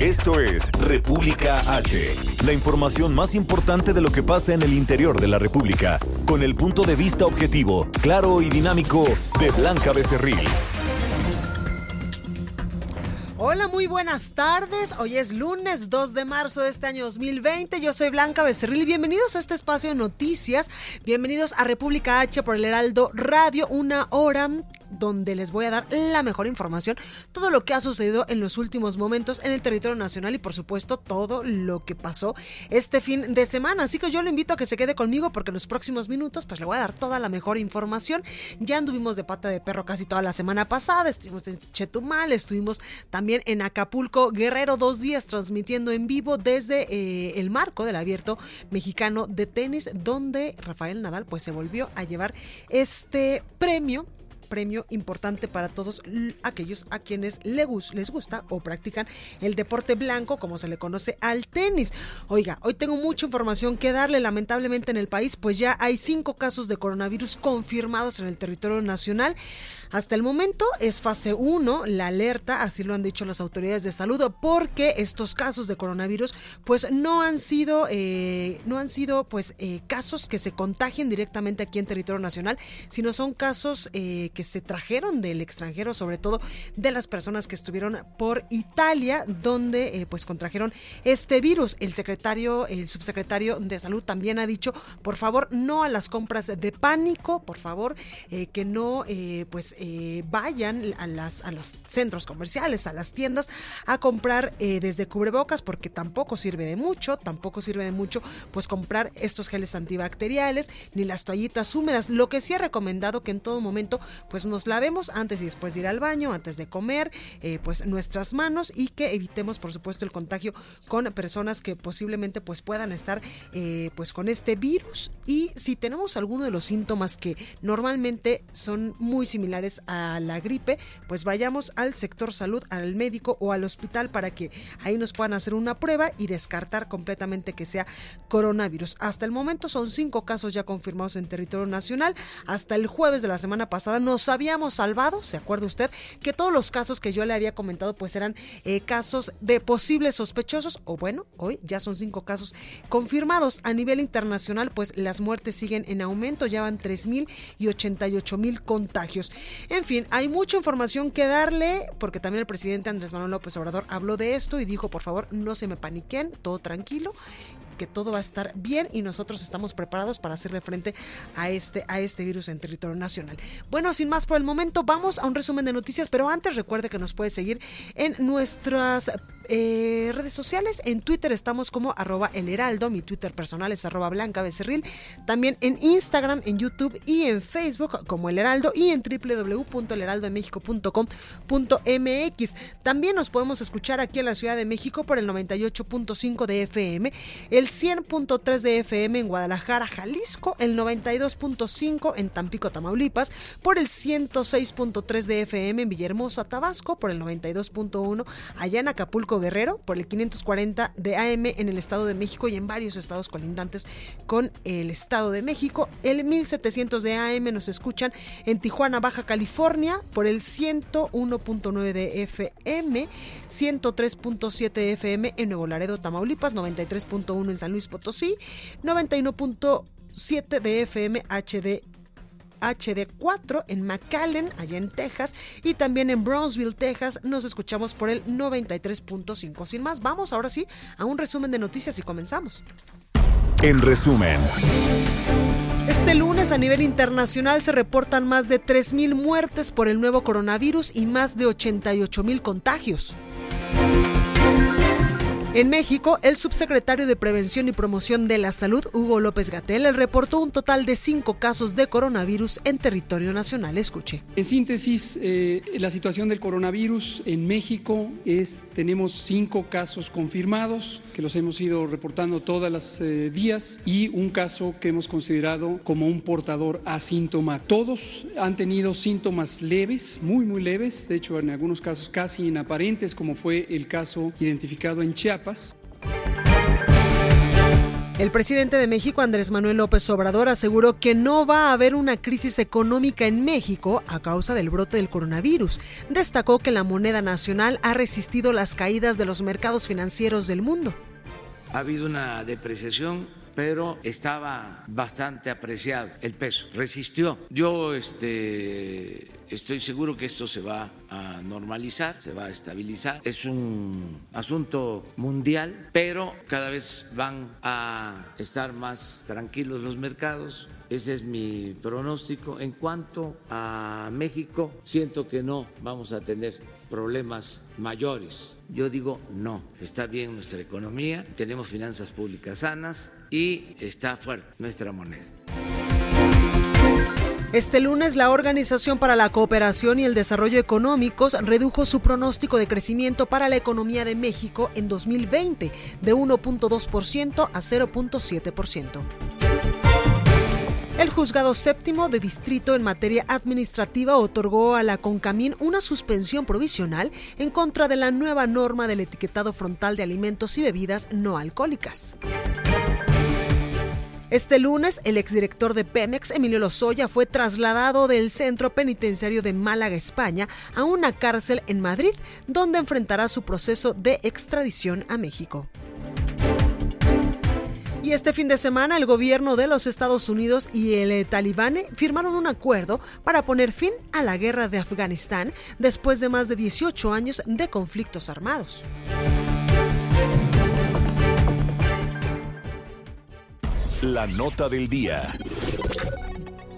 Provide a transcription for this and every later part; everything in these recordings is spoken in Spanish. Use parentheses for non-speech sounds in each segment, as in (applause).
Esto es República H, la información más importante de lo que pasa en el interior de la República, con el punto de vista objetivo, claro y dinámico de Blanca Becerril. Hola, muy buenas tardes. Hoy es lunes 2 de marzo de este año 2020. Yo soy Blanca Becerril. Bienvenidos a este espacio de noticias. Bienvenidos a República H por el Heraldo Radio. Una hora donde les voy a dar la mejor información, todo lo que ha sucedido en los últimos momentos en el territorio nacional y por supuesto todo lo que pasó este fin de semana. Así que yo le invito a que se quede conmigo porque en los próximos minutos pues le voy a dar toda la mejor información. Ya anduvimos de pata de perro casi toda la semana pasada, estuvimos en Chetumal, estuvimos también en Acapulco Guerrero dos días transmitiendo en vivo desde eh, el marco del abierto mexicano de tenis donde Rafael Nadal pues se volvió a llevar este premio premio importante para todos aquellos a quienes les gusta o practican el deporte blanco, como se le conoce al tenis. Oiga, hoy tengo mucha información que darle. Lamentablemente en el país, pues ya hay cinco casos de coronavirus confirmados en el territorio nacional. Hasta el momento es fase 1, la alerta, así lo han dicho las autoridades de salud, porque estos casos de coronavirus, pues no han sido, eh, no han sido, pues eh, casos que se contagien directamente aquí en territorio nacional, sino son casos eh, que se trajeron del extranjero, sobre todo de las personas que estuvieron por Italia, donde eh, pues contrajeron este virus. El secretario, el subsecretario de salud también ha dicho, por favor, no a las compras de pánico, por favor, eh, que no eh, pues vayan a las a los centros comerciales, a las tiendas a comprar desde cubrebocas, porque tampoco sirve de mucho, tampoco sirve de mucho pues comprar estos geles antibacteriales ni las toallitas húmedas. Lo que sí ha recomendado que en todo momento pues nos lavemos antes y después de ir al baño, antes de comer, eh, pues nuestras manos y que evitemos por supuesto el contagio con personas que posiblemente pues puedan estar eh, pues con este virus y si tenemos alguno de los síntomas que normalmente son muy similares a la gripe, pues vayamos al sector salud, al médico o al hospital para que ahí nos puedan hacer una prueba y descartar completamente que sea coronavirus. Hasta el momento son cinco casos ya confirmados en territorio nacional. Hasta el jueves de la semana pasada nos habíamos salvado, ¿se acuerda usted? Que todos los casos que yo le había comentado pues eran eh, casos de posibles sospechosos o bueno, hoy ya son cinco casos confirmados. A nivel internacional pues las muertes siguen en aumento, ya van 3.000 y 88.000 contagios. En fin, hay mucha información que darle porque también el presidente Andrés Manuel López Obrador habló de esto y dijo por favor no se me paniquen, todo tranquilo que todo va a estar bien y nosotros estamos preparados para hacerle frente a este, a este virus en territorio nacional. Bueno, sin más por el momento, vamos a un resumen de noticias, pero antes recuerde que nos puede seguir en nuestras eh, redes sociales. En Twitter estamos como arroba el heraldo, mi Twitter personal es arroba blanca becerril. También en Instagram, en YouTube y en Facebook como el heraldo y en www.elheraldodemexico.com.mx. También nos podemos escuchar aquí en la Ciudad de México por el 98.5 de FM, el 100.3 de FM en Guadalajara, Jalisco, el 92.5 en Tampico, Tamaulipas, por el 106.3 de FM en Villahermosa, Tabasco, por el 92.1 allá en Acapulco, Guerrero, por el 540 de AM en el Estado de México y en varios estados colindantes con el Estado de México. El 1700 de AM nos escuchan en Tijuana, Baja California, por el 101.9 de FM, 103.7 de FM en Nuevo Laredo, Tamaulipas, 93.1 en San Luis Potosí, 91.7 de FM HD HD4 en McAllen, allá en Texas, y también en Brownsville, Texas, nos escuchamos por el 93.5. Sin más, vamos ahora sí a un resumen de noticias y comenzamos. En resumen. Este lunes a nivel internacional se reportan más de 3.000 muertes por el nuevo coronavirus y más de 88.000 contagios. En México, el subsecretario de Prevención y Promoción de la Salud, Hugo López Gatel, reportó un total de cinco casos de coronavirus en territorio nacional. Escuche. En síntesis, eh, la situación del coronavirus en México es, tenemos cinco casos confirmados, que los hemos ido reportando todos los eh, días, y un caso que hemos considerado como un portador asíntoma. Todos han tenido síntomas leves, muy, muy leves, de hecho en algunos casos casi inaparentes, como fue el caso identificado en Chiapas. El presidente de México, Andrés Manuel López Obrador, aseguró que no va a haber una crisis económica en México a causa del brote del coronavirus. Destacó que la moneda nacional ha resistido las caídas de los mercados financieros del mundo. Ha habido una depreciación pero estaba bastante apreciado el peso, resistió. Yo este, estoy seguro que esto se va a normalizar, se va a estabilizar. Es un asunto mundial, pero cada vez van a estar más tranquilos los mercados. Ese es mi pronóstico. En cuanto a México, siento que no vamos a tener problemas mayores. Yo digo no, está bien nuestra economía, tenemos finanzas públicas sanas y está fuerte nuestra moneda. Este lunes, la Organización para la Cooperación y el Desarrollo Económicos redujo su pronóstico de crecimiento para la economía de México en 2020 de 1.2% a 0.7%. El juzgado séptimo de distrito en materia administrativa otorgó a la CONCAMIN una suspensión provisional en contra de la nueva norma del etiquetado frontal de alimentos y bebidas no alcohólicas. Este lunes, el exdirector de Pemex, Emilio Lozoya, fue trasladado del centro penitenciario de Málaga, España, a una cárcel en Madrid, donde enfrentará su proceso de extradición a México. Y este fin de semana el gobierno de los Estados Unidos y el eh, talibán firmaron un acuerdo para poner fin a la guerra de Afganistán después de más de 18 años de conflictos armados. La nota del día.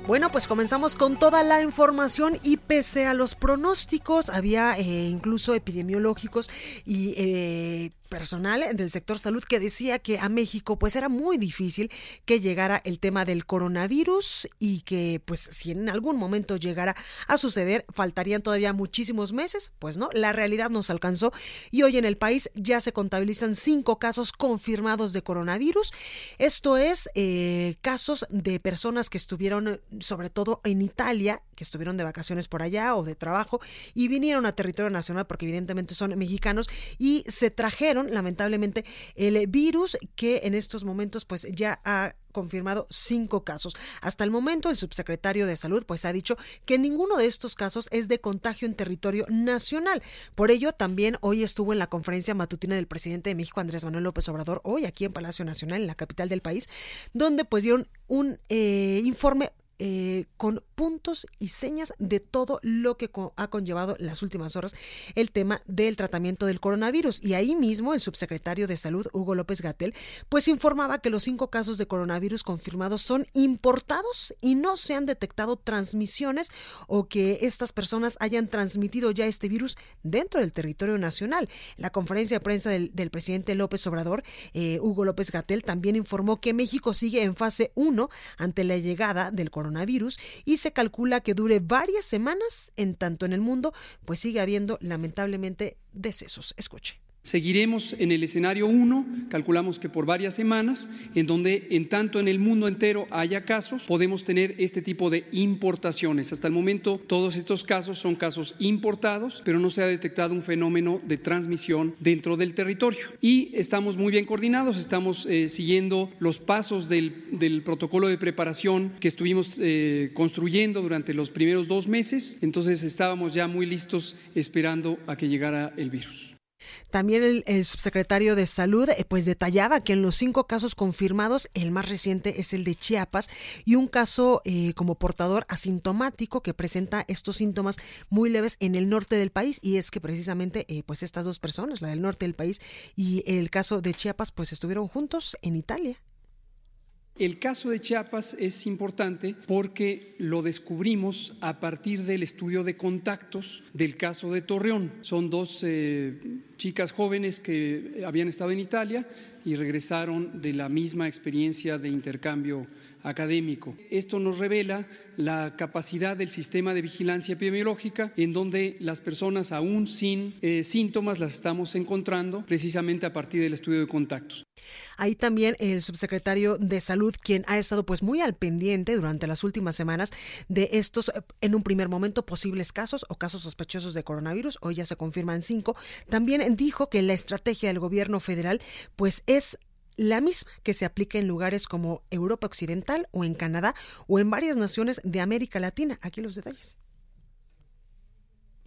Bueno, pues comenzamos con toda la información y pese a los pronósticos, había eh, incluso epidemiológicos y eh, personal del sector salud que decía que a México pues era muy difícil que llegara el tema del coronavirus y que pues si en algún momento llegara a suceder faltarían todavía muchísimos meses, pues no, la realidad nos alcanzó y hoy en el país ya se contabilizan cinco casos confirmados de coronavirus. Esto es eh, casos de personas que estuvieron sobre todo en Italia, que estuvieron de vacaciones por allá o de trabajo y vinieron a territorio nacional porque evidentemente son mexicanos y se trajeron lamentablemente el virus que en estos momentos pues ya ha confirmado cinco casos. Hasta el momento, el subsecretario de Salud pues ha dicho que ninguno de estos casos es de contagio en territorio nacional. Por ello, también hoy estuvo en la conferencia matutina del presidente de México, Andrés Manuel López Obrador, hoy aquí en Palacio Nacional, en la capital del país, donde pues dieron un eh, informe eh, con puntos y señas de todo lo que ha conllevado las últimas horas el tema del tratamiento del coronavirus. Y ahí mismo el subsecretario de Salud, Hugo López Gatel, pues informaba que los cinco casos de coronavirus confirmados son importados y no se han detectado transmisiones o que estas personas hayan transmitido ya este virus dentro del territorio nacional. La conferencia de prensa del, presidente López Obrador, eh, Hugo López Gatel, también informó que México sigue en fase 1 ante la llegada del coronavirus coronavirus y se calcula que dure varias semanas, en tanto en el mundo, pues sigue habiendo lamentablemente decesos. Escuche. Seguiremos en el escenario 1, calculamos que por varias semanas, en donde en tanto en el mundo entero haya casos, podemos tener este tipo de importaciones. Hasta el momento todos estos casos son casos importados, pero no se ha detectado un fenómeno de transmisión dentro del territorio. Y estamos muy bien coordinados, estamos eh, siguiendo los pasos del, protocolo de preparación que estuvimos eh, construyendo durante los primeros dos meses, entonces estábamos ya muy listos esperando a que llegara el virus. También el, subsecretario de Salud eh, pues detallaba que en los cinco casos confirmados, el más reciente es el de Chiapas y un caso eh, como portador asintomático que presenta estos síntomas muy leves en el norte del país y es que precisamente eh, pues estas dos personas, la del norte del país y el caso de Chiapas pues estuvieron juntos en Italia El caso de Chiapas es importante porque lo descubrimos a partir del estudio de contactos del caso de Torreón. Son dos eh, chicas jóvenes que habían estado en Italia y regresaron de la misma experiencia de intercambio académico. Esto nos revela la capacidad del sistema de vigilancia epidemiológica, en donde las personas aún sin eh, síntomas las estamos encontrando precisamente a partir del estudio de contactos. Ahí también el subsecretario de Salud, quien ha estado pues muy al pendiente durante las últimas semanas de estos, eh, en un primer momento, posibles casos o casos sospechosos de coronavirus, hoy ya se confirman cinco, también dijo que la estrategia del gobierno federal pues es la misma que se aplica en lugares como Europa Occidental o en Canadá o en varias naciones de América Latina. Aquí los detalles.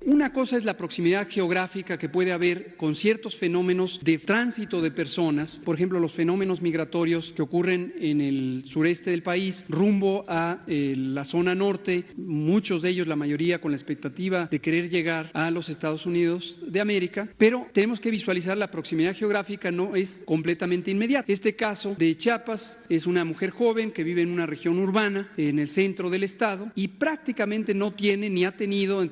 Una cosa es la proximidad geográfica que puede haber con ciertos fenómenos de tránsito de personas, por ejemplo, los fenómenos migratorios que ocurren en el sureste del país rumbo a eh, la zona norte, muchos de ellos, la mayoría, con la expectativa de querer llegar a los Estados Unidos de América, pero tenemos que visualizar la proximidad geográfica no es completamente inmediata. Este caso de Chiapas es una mujer joven que vive en una región urbana, en el centro del estado, y prácticamente no tiene ni ha tenido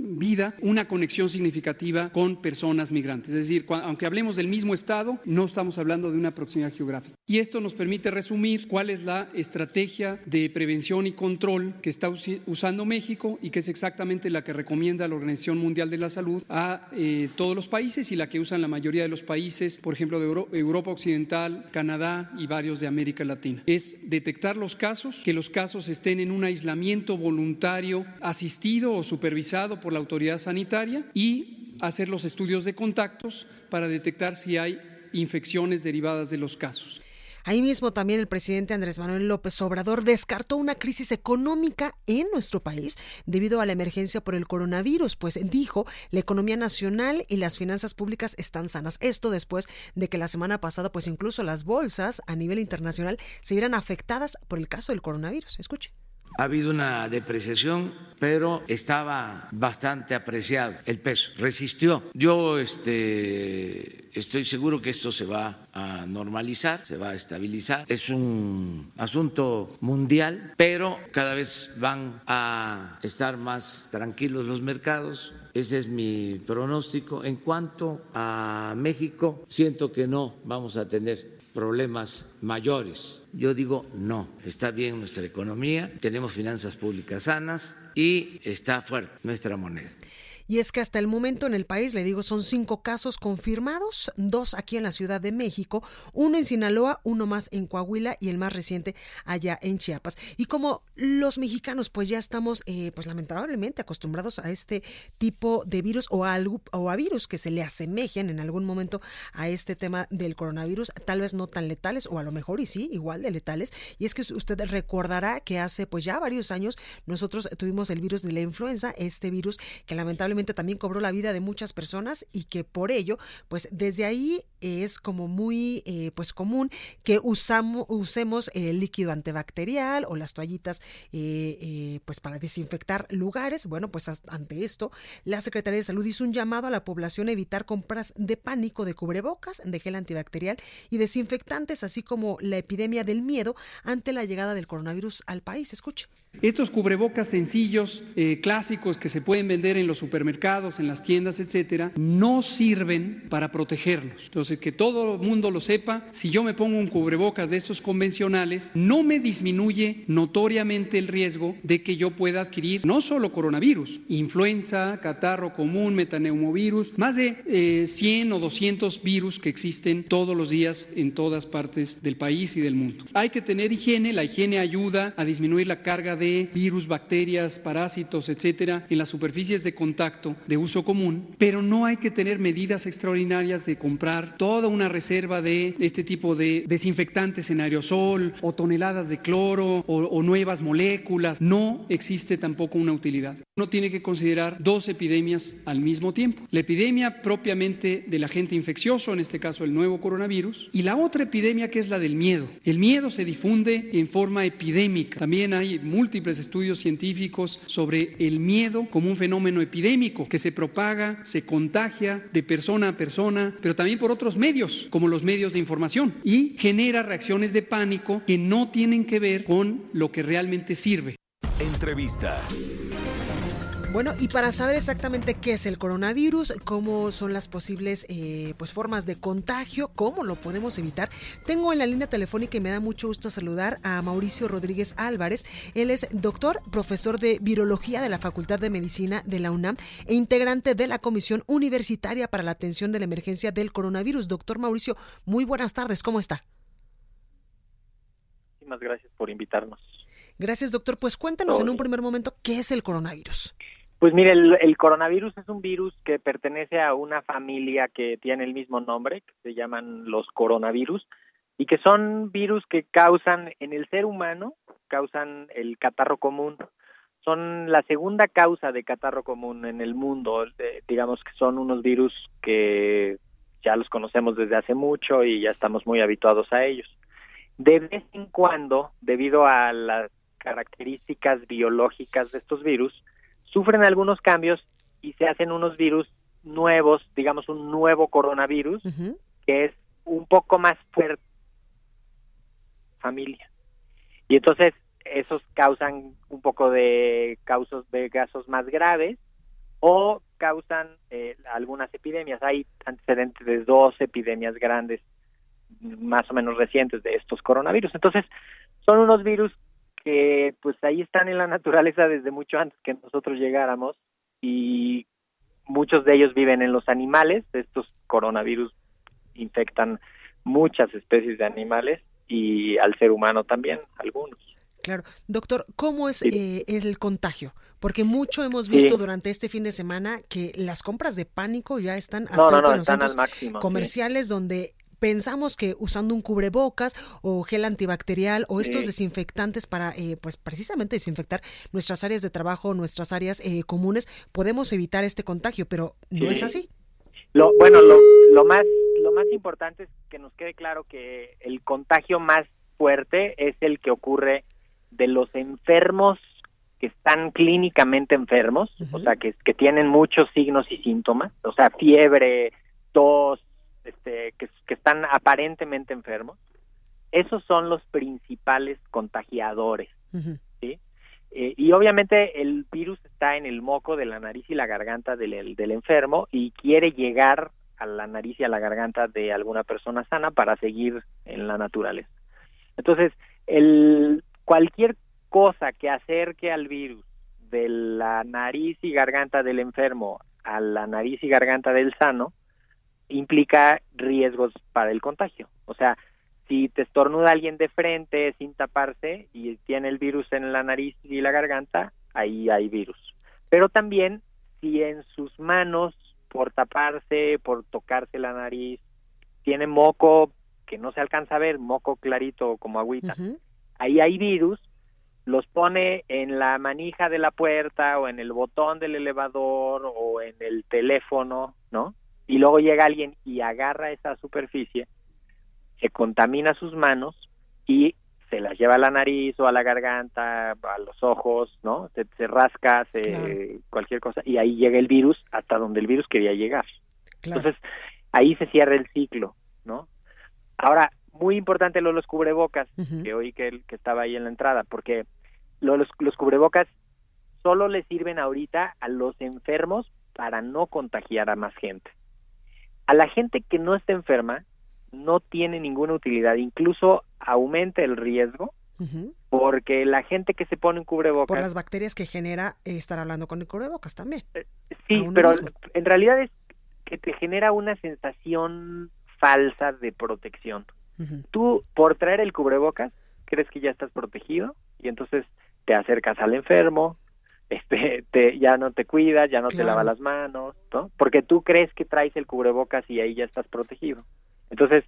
vida una conexión significativa con personas migrantes. Es decir, aunque hablemos del mismo Estado, no estamos hablando de una proximidad geográfica. Y esto nos permite resumir cuál es la estrategia de prevención y control que está usando México y que es exactamente la que recomienda la Organización Mundial de la Salud a eh, todos los países y la que usan la mayoría de los países, por ejemplo, de Europa Occidental, Canadá y varios de América Latina. Es detectar los casos, que los casos estén en un aislamiento voluntario asistido o supervisado por la autoridad sanitaria y hacer los estudios de contactos para detectar si hay infecciones derivadas de los casos. Ahí mismo también el presidente Andrés Manuel López Obrador descartó una crisis económica en nuestro país debido a la emergencia por el coronavirus, pues dijo la economía nacional y las finanzas públicas están sanas. Esto después de que la semana pasada, pues incluso las bolsas a nivel internacional se vieran afectadas por el caso del coronavirus. Escuche. Ha habido una depreciación, pero estaba bastante apreciado el peso, resistió. Yo este, estoy seguro que esto se va a normalizar, se va a estabilizar. Es un asunto mundial, pero cada vez van a estar más tranquilos los mercados, ese es mi pronóstico. En cuanto a México, siento que no vamos a tener problemas mayores. Yo digo no, está bien nuestra economía, tenemos finanzas públicas sanas y está fuerte nuestra moneda. Y es que hasta el momento en el país, le digo, son cinco casos confirmados, dos aquí en la Ciudad de México, uno en Sinaloa, uno más en Coahuila y el más reciente allá en Chiapas. Y como los mexicanos pues ya estamos eh, pues lamentablemente acostumbrados a este tipo de virus o a, o a virus que se le asemejen en algún momento a este tema del coronavirus, tal vez no tan letales o a lo mejor y sí, igual de letales. Y es que usted recordará que hace pues ya varios años nosotros tuvimos el virus de la influenza, este virus que lamentablemente también cobró la vida de muchas personas y que por ello, pues desde ahí es como muy eh, pues común que usamos, usemos el líquido antibacterial o las toallitas eh, eh, pues para desinfectar lugares. Bueno, pues ante esto, la Secretaría de Salud hizo un llamado a la población a evitar compras de pánico de cubrebocas, de gel antibacterial y desinfectantes, así como la epidemia del miedo ante la llegada del coronavirus al país. Escuche. Estos cubrebocas sencillos, clásicos que se pueden vender en los supermercados, en las tiendas, etcétera, no sirven para protegerlos. Entonces, que todo el mundo lo sepa, si yo me pongo un cubrebocas de estos convencionales, no me disminuye notoriamente el riesgo de que yo pueda adquirir no solo coronavirus, influenza, catarro común, metaneumovirus, más de 100 eh, o 200 virus que existen todos los días en todas partes del país y del mundo. Hay que tener higiene, la higiene ayuda a disminuir la carga de virus, bacterias, parásitos, etcétera, en las superficies de contacto de uso común, pero no hay que tener medidas extraordinarias de comprar toda una reserva de este tipo de desinfectantes en aerosol o toneladas de cloro o, o nuevas moléculas. No existe tampoco una utilidad. Uno tiene que considerar dos epidemias al mismo tiempo. La epidemia propiamente del agente infeccioso, en este caso el nuevo coronavirus, y la otra epidemia que es la del miedo. El miedo se difunde en forma epidémica. También hay múltiples estudios científicos sobre el miedo como un fenómeno epidémico que se propaga, se contagia de persona a persona, pero también por otros medios, como los medios de información, y genera reacciones de pánico que no tienen que ver con lo que realmente sirve. Entrevista. Bueno, y para saber exactamente qué es el coronavirus, cómo son las posibles eh, pues formas de contagio, cómo lo podemos evitar, tengo en la línea telefónica y me da mucho gusto saludar a Mauricio Rodríguez Álvarez. Él es doctor, profesor de virología de la Facultad de Medicina de la UNAM e integrante de la Comisión Universitaria para la Atención de la Emergencia del Coronavirus. Doctor Mauricio, muy buenas tardes, ¿cómo está? Muchísimas gracias por invitarnos. Gracias, doctor. Pues cuéntanos en un primer momento qué es el coronavirus. Pues mire, el, coronavirus es un virus que pertenece a una familia que tiene el mismo nombre, que se llaman los coronavirus, y que son virus que causan en el ser humano, causan el catarro común. Son la segunda causa de catarro común en el mundo. digamos que son unos virus que ya los conocemos desde hace mucho y ya estamos muy habituados a ellos. De vez en cuando, debido a las características biológicas de estos virus, sufren algunos cambios y se hacen unos virus nuevos, digamos un nuevo coronavirus, que es un poco más fuerte familia. Y entonces esos causan un poco de causos de casos más graves o causan eh, algunas epidemias. Hay antecedentes de dos epidemias grandes más o menos recientes de estos coronavirus. Entonces, son unos virus que pues ahí están en la naturaleza desde mucho antes que nosotros llegáramos y muchos de ellos viven en los animales, estos coronavirus infectan muchas especies de animales y al ser humano también, algunos. Claro. Doctor, ¿cómo es eh, el contagio? Porque mucho hemos visto durante este fin de semana que las compras de pánico ya están a no, no, están al máximo, comerciales donde pensamos que usando un cubrebocas o gel antibacterial o estos desinfectantes para, eh, pues precisamente desinfectar nuestras áreas de trabajo, nuestras áreas eh, comunes, podemos evitar este contagio, pero no es así. Lo, bueno, lo, lo, más, lo más importante es que nos quede claro que el contagio más fuerte es el que ocurre de los enfermos que están clínicamente enfermos, o sea, que, que tienen muchos signos y síntomas, o sea, fiebre, tos, este, que, están aparentemente enfermos, esos son los principales contagiadores. ¿sí? Eh, y obviamente el virus está en el moco de la nariz y la garganta del, del enfermo y quiere llegar a la nariz y a la garganta de alguna persona sana para seguir en la naturaleza. Entonces, el, cualquier cosa que acerque al virus de la nariz y garganta del enfermo a la nariz y garganta del sano implica riesgos para el contagio. O sea, si te estornuda alguien de frente sin taparse y tiene el virus en la nariz y la garganta, ahí hay virus. Pero también si en sus manos, por taparse, por tocarse la nariz, tiene moco que no se alcanza a ver, moco clarito como agüita, ahí hay virus, los pone en la manija de la puerta o en el botón del elevador o en el teléfono, ¿no? Y luego llega alguien y agarra esa superficie, se contamina sus manos y se las lleva a la nariz o a la garganta, a los ojos, ¿no? Se, rasca, se, cualquier cosa, y ahí llega el virus hasta donde el virus quería llegar. Entonces, ahí se cierra el ciclo, ¿no? Ahora, muy importante lo de los cubrebocas, que oí que, que estaba ahí en la entrada, porque los, los cubrebocas solo le sirven ahorita a los enfermos para no contagiar a más gente. A la gente que no está enferma no tiene ninguna utilidad, incluso aumenta el riesgo porque la gente que se pone un cubrebocas... Por las bacterias que genera estar hablando con el cubrebocas también. Eh, sí, pero en realidad es que te genera una sensación falsa de protección. Tú, por traer el cubrebocas, crees que ya estás protegido y entonces te acercas al enfermo, este, te, ya no te cuidas, ya no te lavas las manos, ¿no? Porque tú crees que traes el cubrebocas y ahí ya estás protegido. Entonces,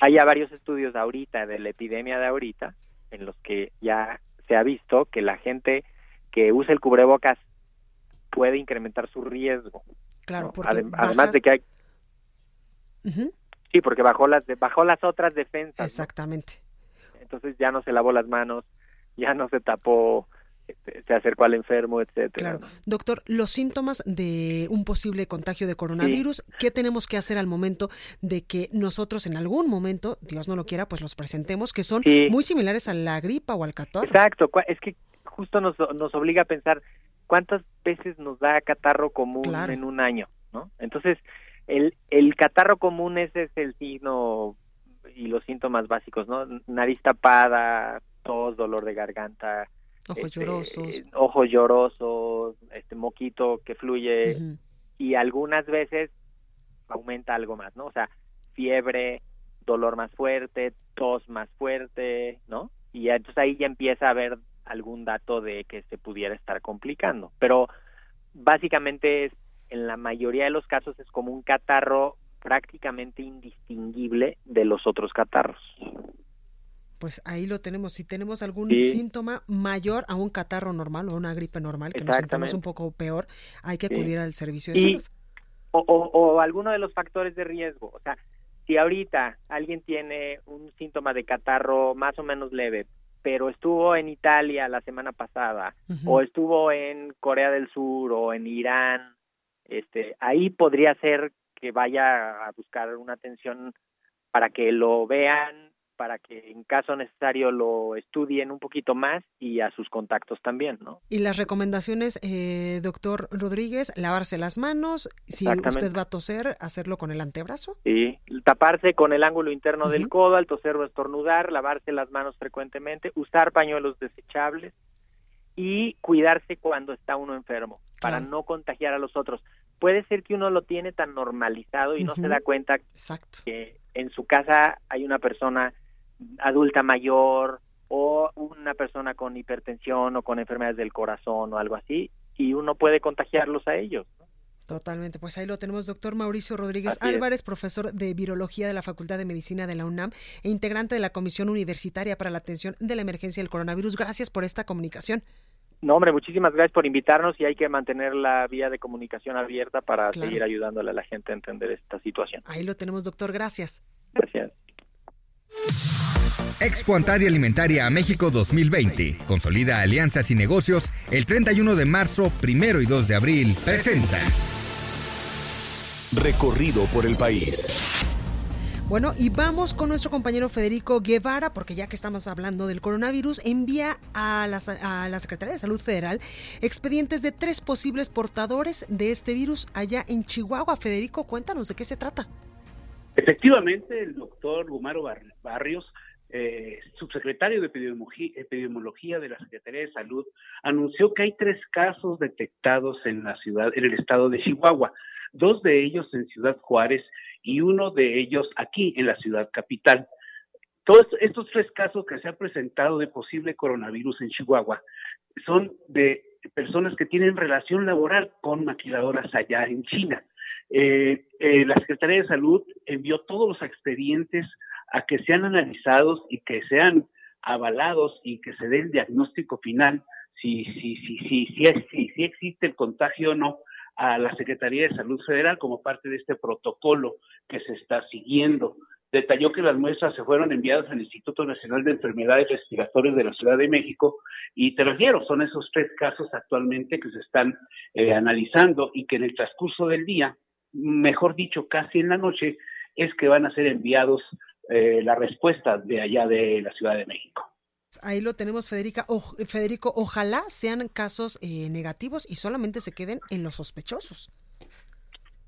hay ya varios estudios ahorita de la epidemia de ahorita en los que ya se ha visto que la gente que usa el cubrebocas puede incrementar su riesgo. Claro, ¿no? porque Adem- bajas- además de que hay sí, porque bajó las de- bajó las otras defensas, ¿no? Exactamente. entonces ya no se lavó las manos, ya no se tapó, se acercó al enfermo, etcétera. Claro. Doctor, los síntomas de un posible contagio de coronavirus, ¿qué tenemos que hacer al momento de que nosotros en algún momento, Dios no lo quiera, pues los presentemos, que son Sí. muy similares a la gripa o al catarro? Exacto, es que justo nos, nos obliga a pensar cuántas veces nos da catarro común Claro. en un año, ¿no? Entonces, el, el catarro común ese es el signo y los síntomas básicos, ¿no? Nariz tapada, tos, dolor de garganta, Ojos este, llorosos. ojos llorosos, este moquito que fluye y algunas veces aumenta algo más, ¿no? O sea, fiebre, dolor más fuerte, tos más fuerte, ¿no? Y entonces ahí ya empieza a haber algún dato de que se pudiera estar complicando. Pero básicamente es, en la mayoría de los casos es como un catarro prácticamente indistinguible de los otros catarros. Pues ahí lo tenemos. Si tenemos algún Sí. síntoma mayor a un catarro normal o una gripe normal, que nos sintamos un poco peor, hay que Sí. acudir al servicio de Y- salud. o, o, o alguno de los factores de riesgo. O sea, si ahorita alguien tiene un síntoma de catarro más o menos leve, pero estuvo en Italia la semana pasada, o estuvo en Corea del Sur o en Irán, este, ahí podría ser que vaya a buscar una atención para que lo vean, para que en caso necesario lo estudien un poquito más y a sus contactos también, ¿no? Y las recomendaciones, eh, doctor Rodríguez, lavarse las manos, si usted va a toser, hacerlo con el antebrazo. Sí, taparse con el ángulo interno del codo al toser o estornudar, lavarse las manos frecuentemente, usar pañuelos desechables y cuidarse cuando está uno enfermo para Claro. no contagiar a los otros. Puede ser que uno lo tiene tan normalizado y no se da cuenta Exacto. que en su casa hay una persona adulta mayor o una persona con hipertensión o con enfermedades del corazón o algo así y uno puede contagiarlos a ellos. ¿no? Totalmente, pues ahí lo tenemos, doctor Mauricio Rodríguez Así es. Álvarez, profesor de Virología de la Facultad de Medicina de la UNAM e integrante de la Comisión Universitaria para la Atención de la Emergencia del Coronavirus. Gracias por esta comunicación. No, hombre, muchísimas gracias por invitarnos y hay que mantener la vía de comunicación abierta para Claro. seguir ayudándole a la gente a entender esta situación. Ahí lo tenemos, doctor, gracias. Gracias. Expo Antaria Alimentaria a México 2020. Consolida alianzas y negocios. El 31 de marzo, primero y 2 de abril. Presenta. Recorrido por el país. Bueno, y vamos con nuestro compañero Federico Guevara, porque ya que estamos hablando del coronavirus, envía a la, a la Secretaría de Salud Federal expedientes de tres posibles portadores de este virus allá en Chihuahua. Federico, cuéntanos de qué se trata. Efectivamente, el doctor Gumaro Bar- Barrios, eh, subsecretario de Epidemiología de la Secretaría de Salud, anunció que hay tres casos detectados en la ciudad, en el estado de Chihuahua, dos de ellos en Ciudad Juárez y uno de ellos aquí en la ciudad capital. Todos estos tres casos que se han presentado de posible coronavirus en Chihuahua son de personas que tienen relación laboral con maquiladoras allá en China. Eh, eh, la Secretaría de Salud envió todos los expedientes a que sean analizados y que sean avalados y que se dé el diagnóstico final si, si, si, si, si, existe el contagio o no a la Secretaría de Salud Federal como parte de este protocolo que se está siguiendo. Detalló que las muestras se fueron enviadas al Instituto Nacional de Enfermedades Respiratorias de la Ciudad de México y te refiero, son esos tres casos actualmente que se están eh, analizando y que en el transcurso del día, mejor dicho, casi en la noche, es que van a ser enviados eh, la respuesta de allá de la Ciudad de México. Ahí lo tenemos, Federica. O- Federico, ojalá sean casos eh, negativos y solamente se queden en los sospechosos.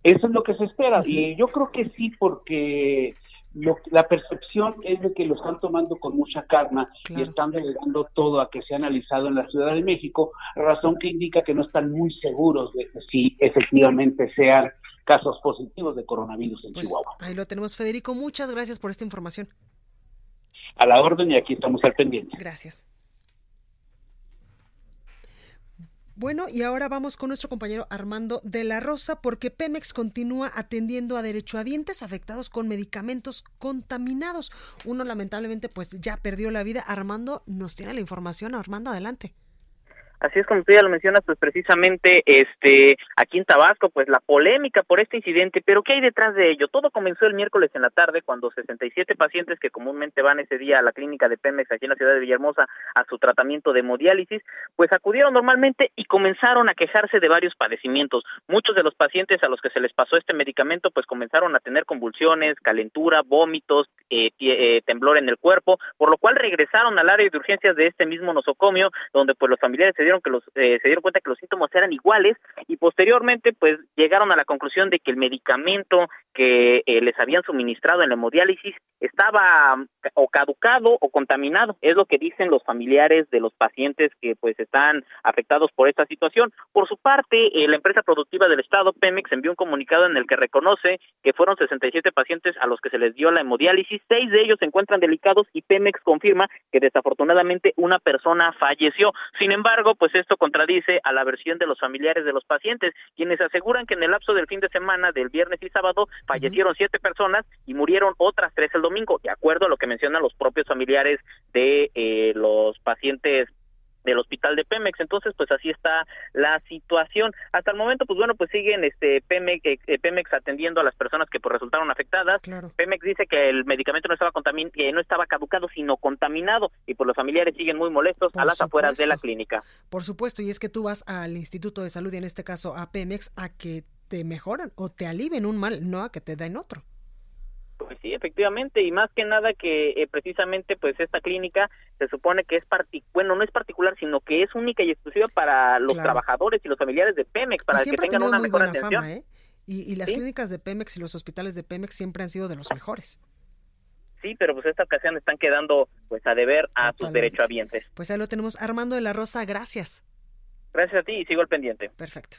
Eso es lo que se espera y yo creo que sí porque lo, la percepción es de que lo están tomando con mucha calma Claro. y están delegando todo a que sea analizado en la Ciudad de México, razón que indica que no están muy seguros de que sí efectivamente sean casos positivos de coronavirus en Pues Chihuahua. ahí lo tenemos, Federico. Muchas gracias por esta información. A la orden y aquí estamos al pendiente. Gracias. Bueno, y ahora vamos con nuestro compañero Armando de la Rosa, porque Pemex continúa atendiendo a derechohabientes afectados con medicamentos contaminados. Uno lamentablemente pues ya perdió la vida. Armando nos tiene la información. Armando, adelante. Así es como tú ya lo mencionas, pues precisamente este aquí en Tabasco, pues la polémica por este incidente, pero ¿qué hay detrás de ello? Todo comenzó el miércoles en la tarde cuando 67 pacientes que comúnmente van ese día a la clínica de Pemex aquí en la ciudad de Villahermosa a su tratamiento de hemodiálisis, pues acudieron normalmente y comenzaron a quejarse de varios padecimientos. Muchos de los pacientes a los que se les pasó este medicamento pues comenzaron a tener convulsiones, calentura, vómitos, eh, eh, temblor en el cuerpo, por lo cual regresaron al área de urgencias de este mismo nosocomio, donde pues los familiares se dieron que los eh, se dieron cuenta que los síntomas eran iguales y posteriormente pues llegaron a la conclusión de que el medicamento que eh, les habían suministrado en la hemodiálisis estaba mm, o caducado o contaminado. Es lo que dicen los familiares de los pacientes que pues están afectados por esta situación. Por su parte eh, la empresa productiva del estado Pemex envió un comunicado en el que reconoce que fueron 67 pacientes a los que se les dio la hemodiálisis. Seis de ellos se encuentran delicados y Pemex confirma que desafortunadamente una persona falleció. Sin embargo pues esto contradice a la versión de los familiares de los pacientes, quienes aseguran que en el lapso del fin de semana del viernes y sábado fallecieron siete personas y murieron otras tres el domingo, de acuerdo a lo que mencionan los propios familiares de eh, los pacientes del hospital de Pemex. Entonces, pues así está la situación. Hasta el momento, pues bueno, pues siguen este Pemex, eh, eh, Pemex atendiendo a las personas que pues resultaron afectadas. Pemex dice que el medicamento no estaba contamin que no estaba caducado, sino contaminado y pues los familiares siguen muy molestos a las afueras de la clínica. Por supuesto, y es que tú vas al Instituto de Salud y en este caso a Pemex a que te mejoran o te alivien un mal, no a que te den otro. Pues sí, efectivamente, y más que nada que eh, precisamente pues esta clínica se supone que es bueno, no es particular, sino que es única y exclusiva para los trabajadores y los familiares de Pemex, para que tengan una mejor atención. ¿eh? y, las clínicas de Pemex y los hospitales de Pemex siempre han sido de los mejores. Sí, pero pues esta ocasión están quedando pues a deber a sus derechohabientes. Pues ahí lo tenemos. Armando de la Rosa, gracias. Gracias a ti y sigo al pendiente. Perfecto.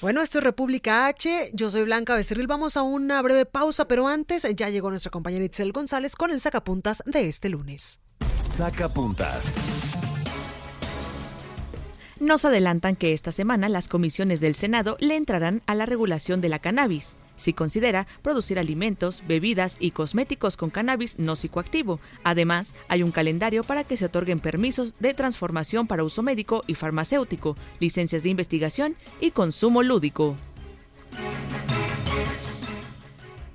Bueno, esto es República H, yo soy Blanca Becerril, vamos a una breve pausa, pero antes ya llegó nuestra compañera Itzel González con el sacapuntas de este lunes. Sacapuntas. Nos adelantan que esta semana las comisiones del Senado le entrarán a la regulación de la cannabis si considera producir alimentos, bebidas y cosméticos con cannabis no psicoactivo. Además, hay un calendario para que se otorguen permisos de transformación para uso médico y farmacéutico, licencias de investigación y consumo lúdico.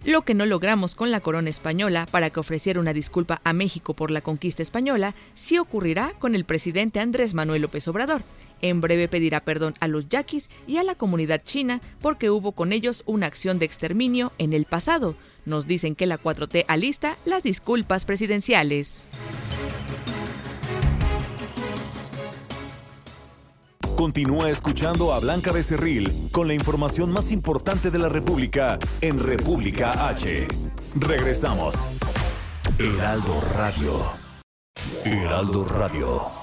Lo que no logramos con la corona española para que ofreciera una disculpa a México por la conquista española, sí ocurrirá con el presidente Andrés Manuel López Obrador. En breve pedirá perdón a los yaquis y a la comunidad china porque hubo con ellos una acción de exterminio en el pasado. Nos dicen que la 4T alista las disculpas presidenciales. Continúa escuchando a Blanca Becerril con la información más importante de la República en República H. Regresamos. Heraldo Radio. Heraldo Radio.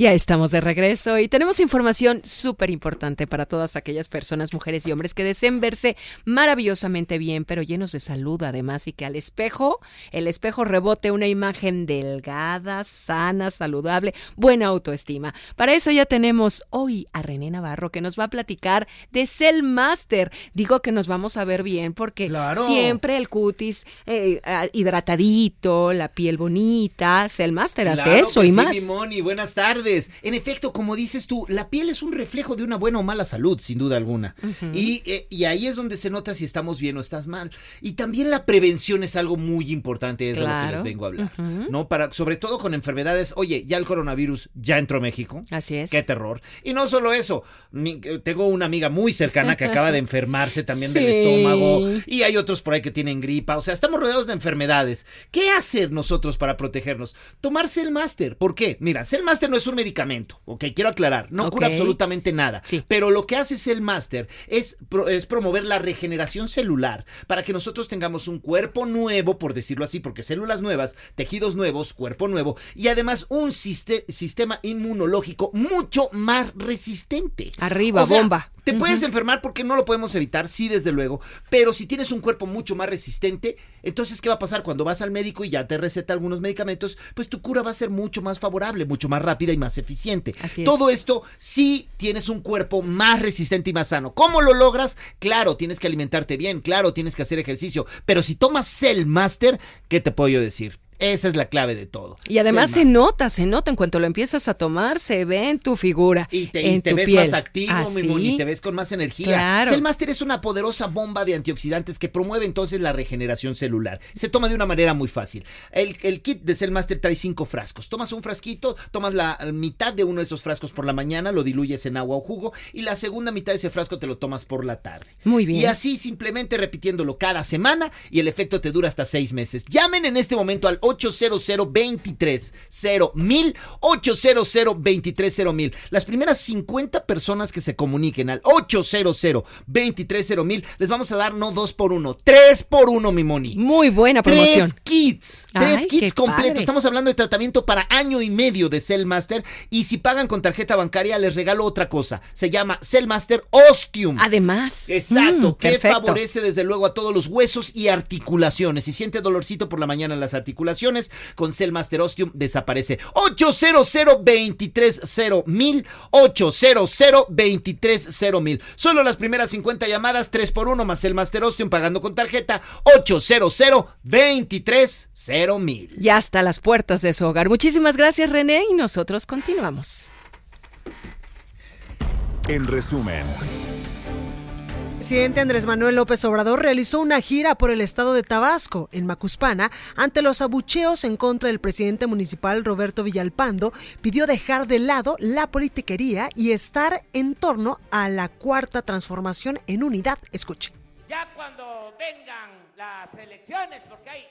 ya estamos de regreso y tenemos información súper importante para todas aquellas personas, mujeres y hombres que deseen verse maravillosamente bien, pero llenos de salud además y que al espejo, el espejo rebote una imagen delgada, sana, saludable, buena autoestima. Para eso ya tenemos hoy a René Navarro que nos va a platicar de Cell Master. Digo que nos vamos a ver bien porque siempre el cutis eh, hidratadito, la piel bonita, Cell Master hace eso y más. buenas tardes. En efecto, como dices tú, la piel es un reflejo de una buena o mala salud, sin duda alguna. Eh, y, ahí es donde se nota si estamos bien o estás mal. Y también la prevención es algo muy importante, es de lo que les vengo a hablar. ¿No? Para, sobre todo con enfermedades. Oye, ya el coronavirus ya entró a México. Así es. Qué terror. Y no solo eso, tengo una amiga muy cercana que acaba de (laughs) enfermarse también del estómago. Y hay otros por ahí que tienen gripa. O sea, estamos rodeados de enfermedades. ¿Qué hacer nosotros para protegernos? Tomarse el máster. ¿Por qué? Mira, el máster no es un medicamento, ok, quiero aclarar, no cura absolutamente nada. Pero lo que hace Cell Master es, pro- es promover la regeneración celular para que nosotros tengamos un cuerpo nuevo, por decirlo así, porque células nuevas, tejidos nuevos, cuerpo nuevo, y además un siste- sistema inmunológico mucho más resistente. Arriba, O sea, bomba. Te puedes enfermar porque no lo podemos evitar, sí, desde luego, pero si tienes un cuerpo mucho más resistente, entonces, ¿qué va a pasar cuando vas al médico y ya te receta algunos medicamentos? Pues tu cura va a ser mucho más favorable, mucho más rápida y más eficiente. Así es. Todo esto si tienes un cuerpo más resistente y más sano. ¿Cómo lo logras? Claro, tienes que alimentarte bien, claro, tienes que hacer ejercicio, pero si tomas Cell Master, ¿qué te puedo yo decir? Esa es la clave de todo. Y además se nota, se nota en cuanto lo empiezas a tomar, se ve en tu figura, Y te, y en te tu ves piel. más activo, ¿Ah, mi sí? Moni, te ves con más energía. Claro. Cell Master es una poderosa bomba de antioxidantes que promueve entonces la regeneración celular. Se toma de una manera muy fácil. El, el kit de Cell Master trae cinco frascos. Tomas un frasquito, tomas la mitad de uno de esos frascos por la mañana, lo diluyes en agua o jugo, y la segunda mitad de ese frasco te lo tomas por la tarde. Muy bien. Y así simplemente repitiéndolo cada semana y el efecto te dura hasta seis meses. Llamen en este momento al 800 23 mil 800 23 mil. Las primeras 50 personas que se comuniquen al 800 23 mil les vamos a dar no dos por uno, tres por uno, mi moni. Muy buena promoción. Tres kits, tres Ay, kits completos. padre. Estamos hablando de tratamiento para año y medio de Cellmaster y si pagan con tarjeta bancaria les regalo otra cosa. Se llama Cellmaster Ostium. Además. Exacto, Mm, que favorece desde luego a todos los huesos y articulaciones. Si siente dolorcito por la mañana en las articulaciones, con Cellmaster Ostium desaparece. 800 23 mil 800 23 mil. Solo las primeras 50 llamadas, 3 por 1 más Cellmaster Ostium pagando con tarjeta 800 23 mil. Ya hasta las puertas de su hogar. Muchísimas gracias, René, y nosotros continuamos. En resumen, El presidente Andrés Manuel López Obrador realizó una gira por el estado de Tabasco, en Macuspana, ante los abucheos en contra del presidente municipal Roberto Villalpando, pidió dejar de lado la politiquería y estar en torno a la cuarta transformación en unidad. Escuche. Ya cuando vengan las elecciones, porque hay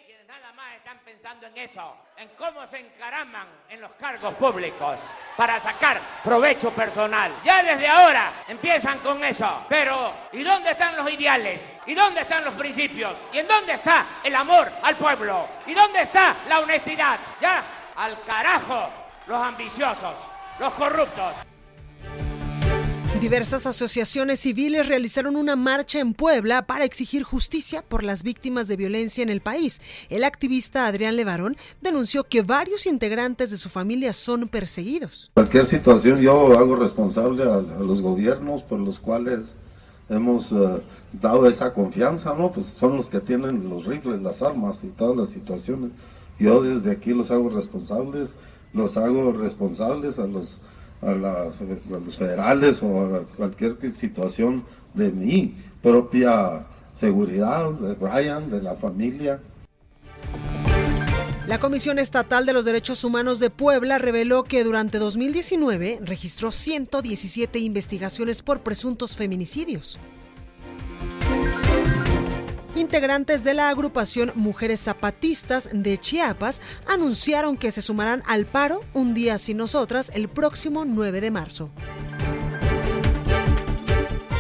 están pensando en eso, en cómo se encaraman en los cargos públicos para sacar provecho personal. Ya desde ahora empiezan con eso. Pero, ¿y dónde están los ideales? ¿Y dónde están los principios? ¿Y en dónde está el amor al pueblo? ¿Y dónde está la honestidad? Ya, al carajo, los ambiciosos, los corruptos. Diversas asociaciones civiles realizaron una marcha en Puebla para exigir justicia por las víctimas de violencia en el país. El activista Adrián Levarón denunció que varios integrantes de su familia son perseguidos. Cualquier situación yo hago responsable a, los gobiernos por los cuales hemos eh, dado esa confianza, ¿no? Pues son los que tienen los rifles, las armas y todas las situaciones. Yo desde aquí los hago responsables, los hago responsables a los a, los federales o a cualquier situación de mi propia seguridad, de Brian, de la familia. La Comisión Estatal de los Derechos Humanos de Puebla reveló que durante 2019 registró 117 investigaciones por presuntos feminicidios. Integrantes de la agrupación Mujeres Zapatistas de Chiapas anunciaron que se sumarán al paro Un día sin nosotras el próximo 9 de marzo.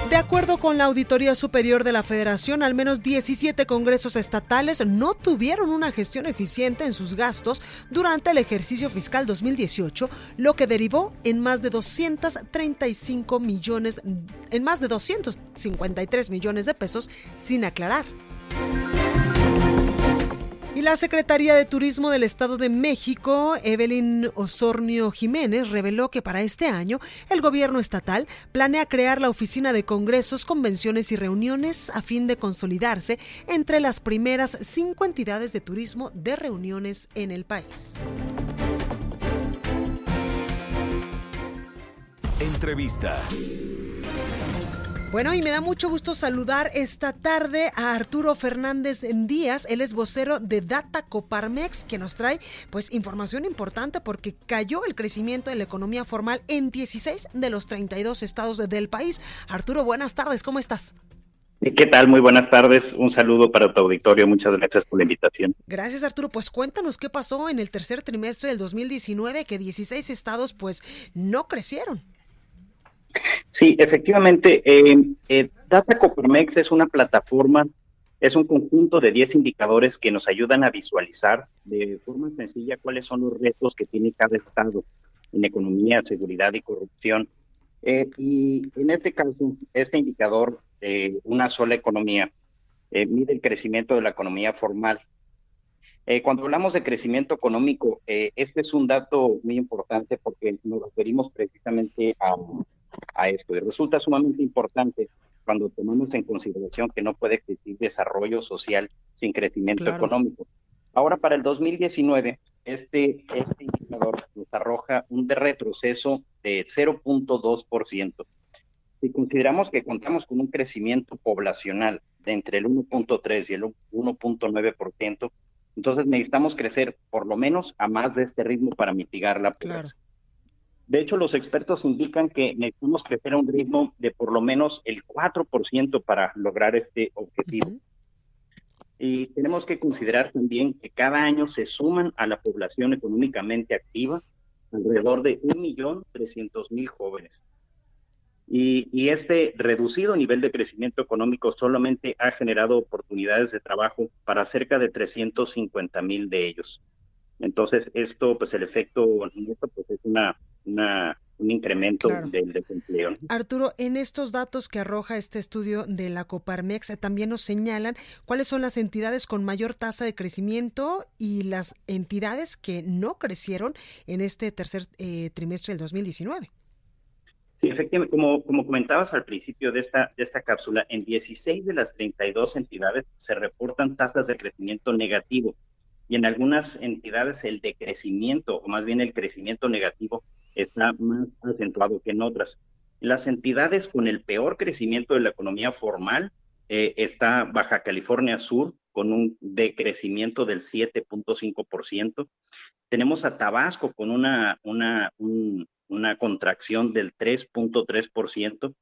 De acuerdo con la Auditoría Superior de la Federación, al menos 17 congresos estatales no tuvieron una gestión eficiente en sus gastos durante el ejercicio fiscal 2018, lo que derivó en más de 235 millones, en más de 253 millones de pesos sin aclarar. Y la Secretaría de Turismo del Estado de México, Evelyn Osornio Jiménez, reveló que para este año el gobierno estatal planea crear la oficina de congresos, convenciones y reuniones a fin de consolidarse entre las primeras cinco entidades de turismo de reuniones en el país. entrevista. Bueno, y me da mucho gusto saludar esta tarde a Arturo Fernández Díaz, él es vocero de Data Coparmex, que nos trae pues información importante porque cayó el crecimiento de la economía formal en 16 de los 32 estados del país. Arturo, buenas tardes, ¿cómo estás? ¿Qué tal? Muy buenas tardes. Un saludo para tu auditorio. Muchas gracias por la invitación. Gracias, Arturo. Pues cuéntanos qué pasó en el tercer trimestre del 2019, que 16 estados pues no crecieron. Sí, efectivamente. Eh, eh, Data Copermex es una plataforma, es un conjunto de 10 indicadores que nos ayudan a visualizar de forma sencilla cuáles son los retos que tiene cada estado en economía, seguridad y corrupción. Eh, y en este caso, este indicador de una sola economía eh, mide el crecimiento de la economía formal. Eh, cuando hablamos de crecimiento económico, este es un dato muy importante porque nos referimos precisamente a, a esto. Y resulta sumamente importante cuando tomamos en consideración que no puede existir desarrollo social sin crecimiento económico. Ahora, para el 2019, este, este indicador nos arroja un de retroceso de 0.2%. Si consideramos que contamos con un crecimiento poblacional de entre el 1.3 y el 1.9%, entonces necesitamos crecer por lo menos a más de este ritmo para mitigar la pobreza. De hecho, los expertos indican que necesitamos crecer a un ritmo de por lo menos el 4% para lograr este objetivo. Y tenemos que considerar también que cada año se suman a la población económicamente activa alrededor de 1.300.000 jóvenes. Y, y, este reducido nivel de crecimiento económico solamente ha generado oportunidades de trabajo para cerca de 350.000 de ellos. Entonces, esto, pues el efecto pues es una, una un incremento del desempleo. Arturo, en estos datos que arroja este estudio de la Coparmex también nos señalan cuáles son las entidades con mayor tasa de crecimiento y las entidades que no crecieron en este tercer eh, trimestre del 2019. Sí, efectivamente, como, como comentabas al principio de esta, de esta cápsula, en 16 de las 32 entidades se reportan tasas de crecimiento negativo y en algunas entidades el decrecimiento, o más bien el crecimiento negativo, está más acentuado que en otras. Las entidades con el peor crecimiento de la economía formal eh, está Baja California Sur con un decrecimiento del 7.5%. Tenemos a Tabasco con una, una, una contracción del 3.3%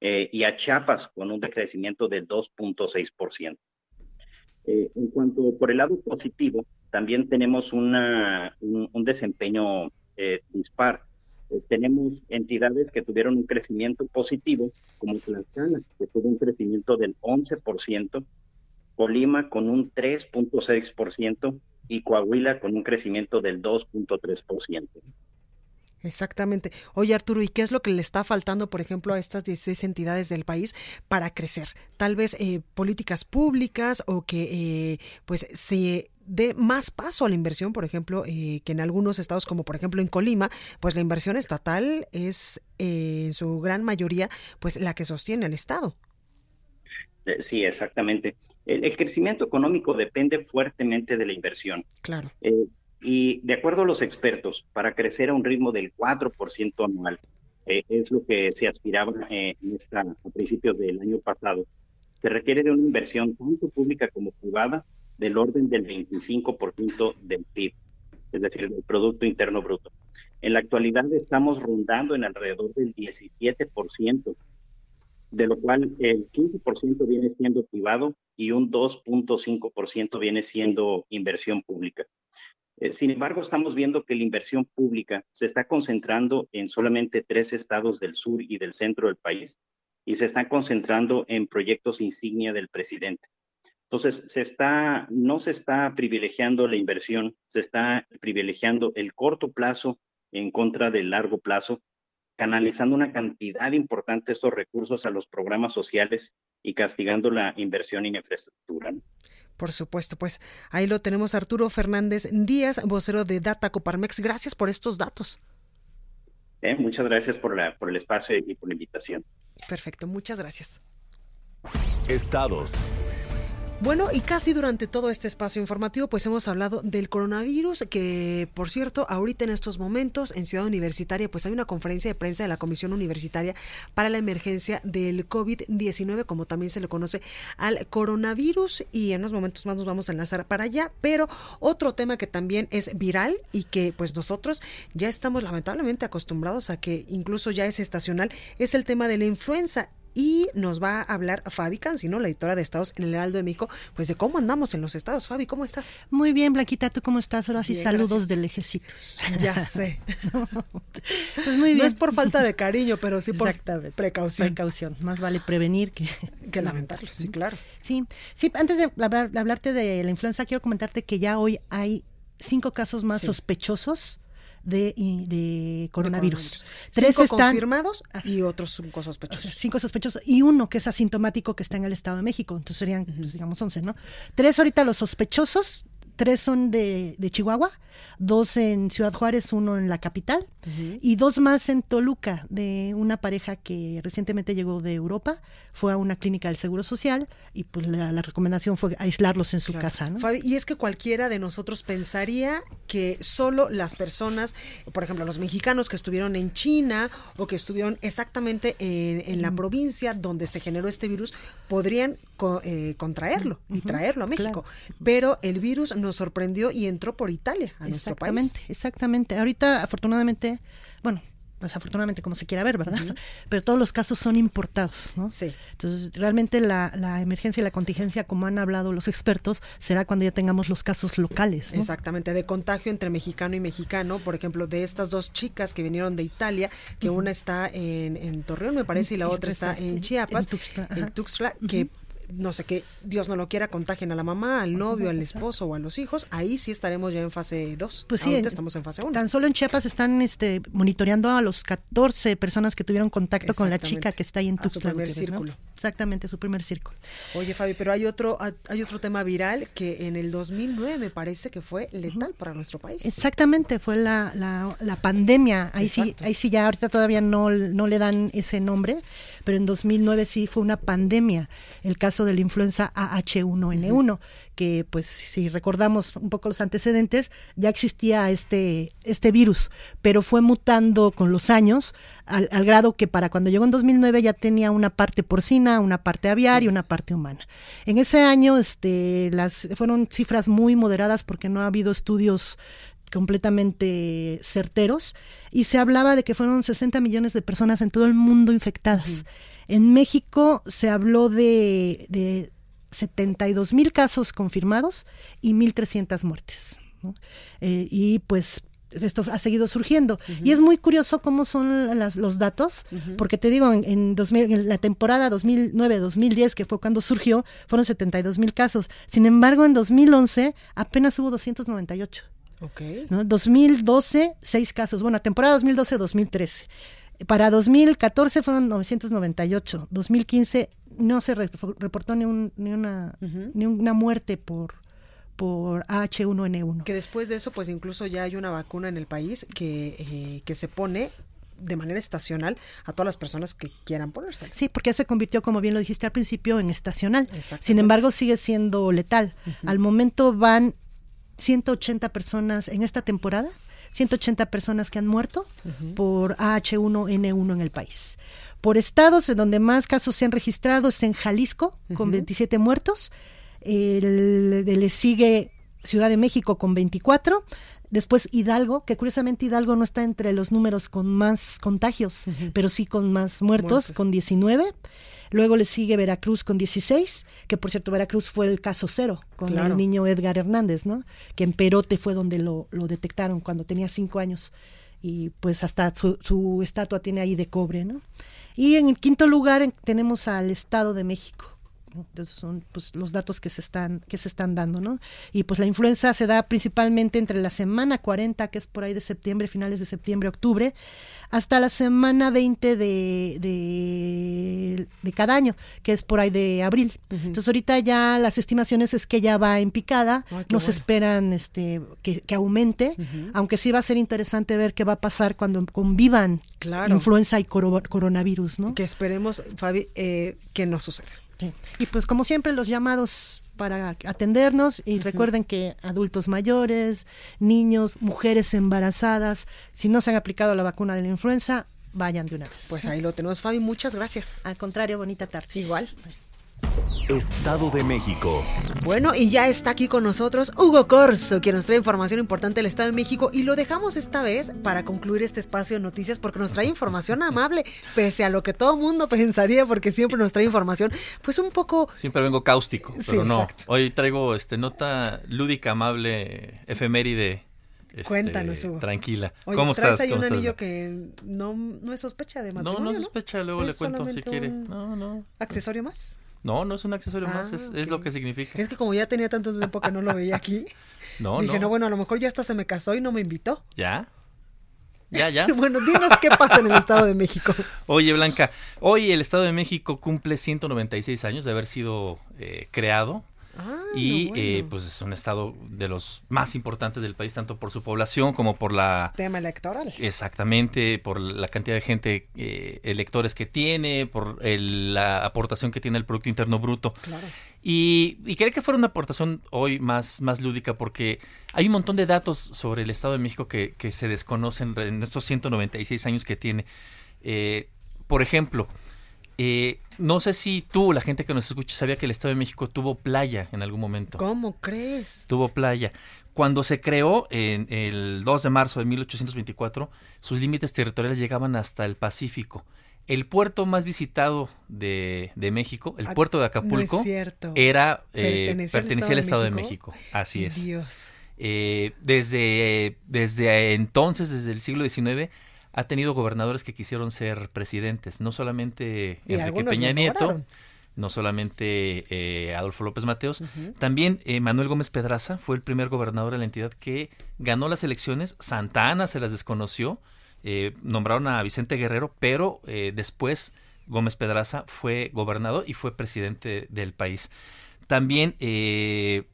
eh, y a Chiapas con un decrecimiento del 2.6%. Eh, en cuanto por el lado positivo, también tenemos una, un, desempeño eh, dispar. Eh, tenemos entidades que tuvieron un crecimiento positivo, como Tlaxcala, que tuvo un crecimiento del 11%, Colima con un 3.6% y Coahuila con un crecimiento del 2.3%. Exactamente. Oye, Arturo, ¿y qué es lo que le está faltando, por ejemplo, a estas 16 entidades del país para crecer? Tal vez eh, políticas públicas o que eh, pues se dé más paso a la inversión, por ejemplo, eh, que en algunos estados, como por ejemplo en Colima, pues la inversión estatal es en su gran mayoría pues la que sostiene al Estado. Sí, exactamente. El, el, crecimiento económico depende fuertemente de la inversión. Claro. Y de acuerdo a los expertos, para crecer a un ritmo del 4% anual, eh, es lo que se aspiraba eh, en esta, a principios del año pasado, se requiere de una inversión tanto pública como privada del orden del 25% del PIB, es decir, del Producto Interno Bruto. En la actualidad estamos rondando en alrededor del 17%, de lo cual el 15% viene siendo privado y un 2.5% viene siendo inversión pública. Eh, sin embargo, estamos viendo que la inversión pública se está concentrando en solamente tres estados del sur y del centro del país y se está concentrando en proyectos insignia del presidente. Entonces, no se está privilegiando la inversión, se está privilegiando el corto plazo en contra del largo plazo, canalizando una cantidad importante de estos recursos a los programas sociales y castigando la inversión en infraestructura. Por supuesto, pues ahí lo tenemos Arturo Fernández Díaz, vocero de Data Coparmex. Gracias por estos datos. Eh, muchas gracias por, la, por el espacio y por la invitación. Perfecto, muchas gracias. Estados. Bueno, y casi durante todo este espacio informativo, pues hemos hablado del coronavirus, que por cierto, ahorita en estos momentos en Ciudad Universitaria, pues hay una conferencia de prensa de la Comisión Universitaria para la emergencia del COVID-19, como también se le conoce al coronavirus, y en unos momentos más nos vamos a enlazar para allá, pero otro tema que también es viral y que pues nosotros ya estamos lamentablemente acostumbrados a que incluso ya es estacional, es el tema de la influenza y nos va a hablar Fabi Cancino, la editora de Estados en el Heraldo de México, pues de cómo andamos en los estados. Fabi, ¿cómo estás? Muy bien, Blanquita, ¿tú cómo estás? Ahora sí, Bien, saludos gracias. de lejecitos. Ya (laughs) sé. Pues muy bien. No es por falta de cariño, pero sí por precaución. Precaución. Más vale prevenir que, (laughs) Que lamentarlo, sí, claro. Sí, sí, antes de, hablar- de hablarte de la influenza, quiero comentarte que ya hoy hay cinco casos más Sí. sospechosos de, de coronavirus. coronavirus. Tres Cinco están confirmados y otros cinco sospechosos. cinco sospechosos y uno que es asintomático que está en el Estado de México. Entonces serían, pues, digamos, 11, ¿no? Tres ahorita los sospechosos, tres son de, de Chihuahua, dos en Ciudad Juárez, uno en la capital y dos más en Toluca de una pareja que recientemente llegó de Europa, fue a una clínica del Seguro Social y pues la, la recomendación fue aislarlos en su Claro. casa, ¿no? Fabi, y es que cualquiera de nosotros pensaría que solo las personas, por ejemplo, los mexicanos que estuvieron en China o que estuvieron exactamente en, en la provincia donde se generó este virus, podrían co- eh, contraerlo y traerlo a México. Pero el virus nos sorprendió y entró por Italia, a nuestro país. Exactamente, exactamente. Ahorita, afortunadamente, bueno, desafortunadamente como se quiera ver, ¿verdad? (laughs) Pero todos los casos son importados, ¿no? Sí. Entonces, realmente la, la emergencia y la contingencia, como han hablado los expertos, será cuando ya tengamos los casos locales, ¿no? Exactamente, de contagio entre mexicano y mexicano, por ejemplo, de estas dos chicas que vinieron de Italia, que una está en, en Torreón, me parece, y la Y otra está está en Chiapas, en Tuxtla, en que no sé, que Dios no lo quiera, contagien a la mamá, al novio, al esposo o a los hijos, ahí sí estaremos ya en fase 2. Pues sí, Ahorita estamos en fase 1. Tan solo en Chiapas están este, monitoreando a los 14 personas que tuvieron contacto con la chica que está ahí en Tuxtla. primer círculo. Exactamente, su primer círculo. Oye, Fabi, pero hay otro, hay otro tema viral que en el 2009 me parece que fue letal para nuestro país. Exactamente, fue la, la, la pandemia. Ahí sí, ahí sí ya ahorita todavía no, no le dan ese nombre, pero en 2009 sí fue una pandemia, el caso de la influenza AH1N1, que pues si recordamos un poco los antecedentes, ya existía este, este virus, pero fue mutando con los años al, al grado que para cuando llegó en 2009 ya tenía una parte porcina, una parte aviar y una parte humana. En ese año este, las, fueron cifras muy moderadas porque no ha habido estudios completamente certeros y se hablaba de que fueron 60 millones de personas en todo el mundo infectadas. En México se habló de, de 72 mil casos confirmados y 1.300 muertes. ¿no? Eh, y pues esto ha seguido surgiendo. Y es muy curioso cómo son las- los datos, porque te digo, en, en 2000 en la temporada 2009-2010, que fue cuando surgió, fueron 72 mil casos. Sin embargo, en 2011 apenas hubo 298. Ok. ¿no? 2012, seis casos. Bueno, temporada 2012-2013. Para 2014 fueron 998. 2015 no se re- reportó ni, un- ni, una, ni una muerte por, por H1N1. Que después de eso, pues incluso ya hay una vacuna en el país que, eh, que se pone de manera estacional a todas las personas que quieran ponérsela. Sí, porque ya se convirtió, como bien lo dijiste al principio, en estacional. Sin embargo, sigue siendo letal. Al momento van 180 personas en esta temporada, 180 personas que han muerto por H1N1 en el país. Por estados en donde más casos se han registrado es en Jalisco, con 27 muertos. El- le sigue Ciudad de México con 24. Después Hidalgo, que curiosamente Hidalgo no está entre los números con más contagios, pero sí con más muertos, con 19. Luego le sigue Veracruz con 16, que por cierto Veracruz fue el caso cero con Claro. el niño Edgar Hernández, ¿no? Que en Perote fue donde lo, lo detectaron cuando tenía cinco años. Y pues hasta su, su estatua tiene ahí de cobre, ¿no? Y en el quinto lugar en- tenemos al Estado de México. Entonces son pues, los datos que se están que se están dando, ¿no? Y pues la influenza se da principalmente entre la semana 40, que es por ahí de septiembre, finales de septiembre, octubre, hasta la semana 20 de, de, de cada año, que es por ahí de abril. Entonces ahorita ya las estimaciones es que ya va en picada, Ay, qué no se bueno. esperan este que, que aumente, aunque sí va a ser interesante ver qué va a pasar cuando convivan Claro. influenza y coro- coronavirus, ¿no? Que esperemos, Fabi, eh, que no suceda. Sí. Y pues como siempre los llamados para atendernos y recuerden que adultos mayores, niños, mujeres embarazadas, si no se han aplicado la vacuna de la influenza, vayan de una vez. Pues ahí lo tenemos, Fabi. Muchas gracias. Al contrario, bonita tarde. Igual. Estado de México. Bueno, y ya está aquí con nosotros Hugo Corso, quien nos trae información importante del Estado de México y lo dejamos esta vez para concluir este espacio de noticias porque nos trae información amable, pese a lo que todo mundo (laughs) pensaría porque siempre nos trae información pues un poco... Siempre vengo cáustico, pero Sí, no. exacto. Hoy traigo este nota lúdica, amable, efeméride. este, Cuéntanos, Hugo. Tranquila. Oye, ¿Cómo traes estás? ¿Cómo un estás? anillo que no, no es sospecha de matrimonio, no ¿no? sospecha, luego le Es cuento si quiere. No, no. ¿Accesorio más? No, no es un accesorio Ah, más, es, es lo que significa. Es que como ya tenía tanto tiempo que no lo veía aquí, (laughs) No, dije, no. no. bueno, a lo mejor ya hasta se me casó y no me invitó. ¿Ya? ¿Ya, ya? (laughs) bueno, dinos qué pasa en el Estado de México. (laughs) Oye, Blanca, hoy el Estado de México cumple 196 años de haber sido eh, creado. Y bueno. eh, pues es un estado de los más importantes del país, tanto por su población como por la... Tema electoral. Exactamente, por la cantidad de gente, eh, electores que tiene, por el- la aportación que tiene el Producto Interno Bruto. Claro. Y, y quería que fuera una aportación hoy más, más lúdica porque hay un montón de datos sobre el Estado de México que, que se desconocen en estos 196 años que tiene. Eh, por ejemplo, eh, no sé si tú, la gente que nos escucha, sabía que el Estado de México tuvo playa en algún momento. ¿Cómo crees? Tuvo playa. Cuando se creó en el 2 de marzo de 1824, sus límites territoriales llegaban hasta el Pacífico. El puerto más visitado de, de México, el Ah, puerto de no es Acapulco, cierto. era eh, ¿Pertenecía al Estado de? México. Así es. Dios. Eh, desde, desde entonces, desde el siglo XIX, ha tenido gobernadores que quisieron ser presidentes, no solamente Enrique Peña Nieto, lograron. no solamente eh, Adolfo López Mateos, también eh, Manuel Gómez Pedraza fue el primer gobernador de la entidad que ganó las elecciones, Santa Ana se las desconoció, eh, nombraron a Vicente Guerrero, pero después Gómez Pedraza fue gobernador y fue presidente del país. También eh,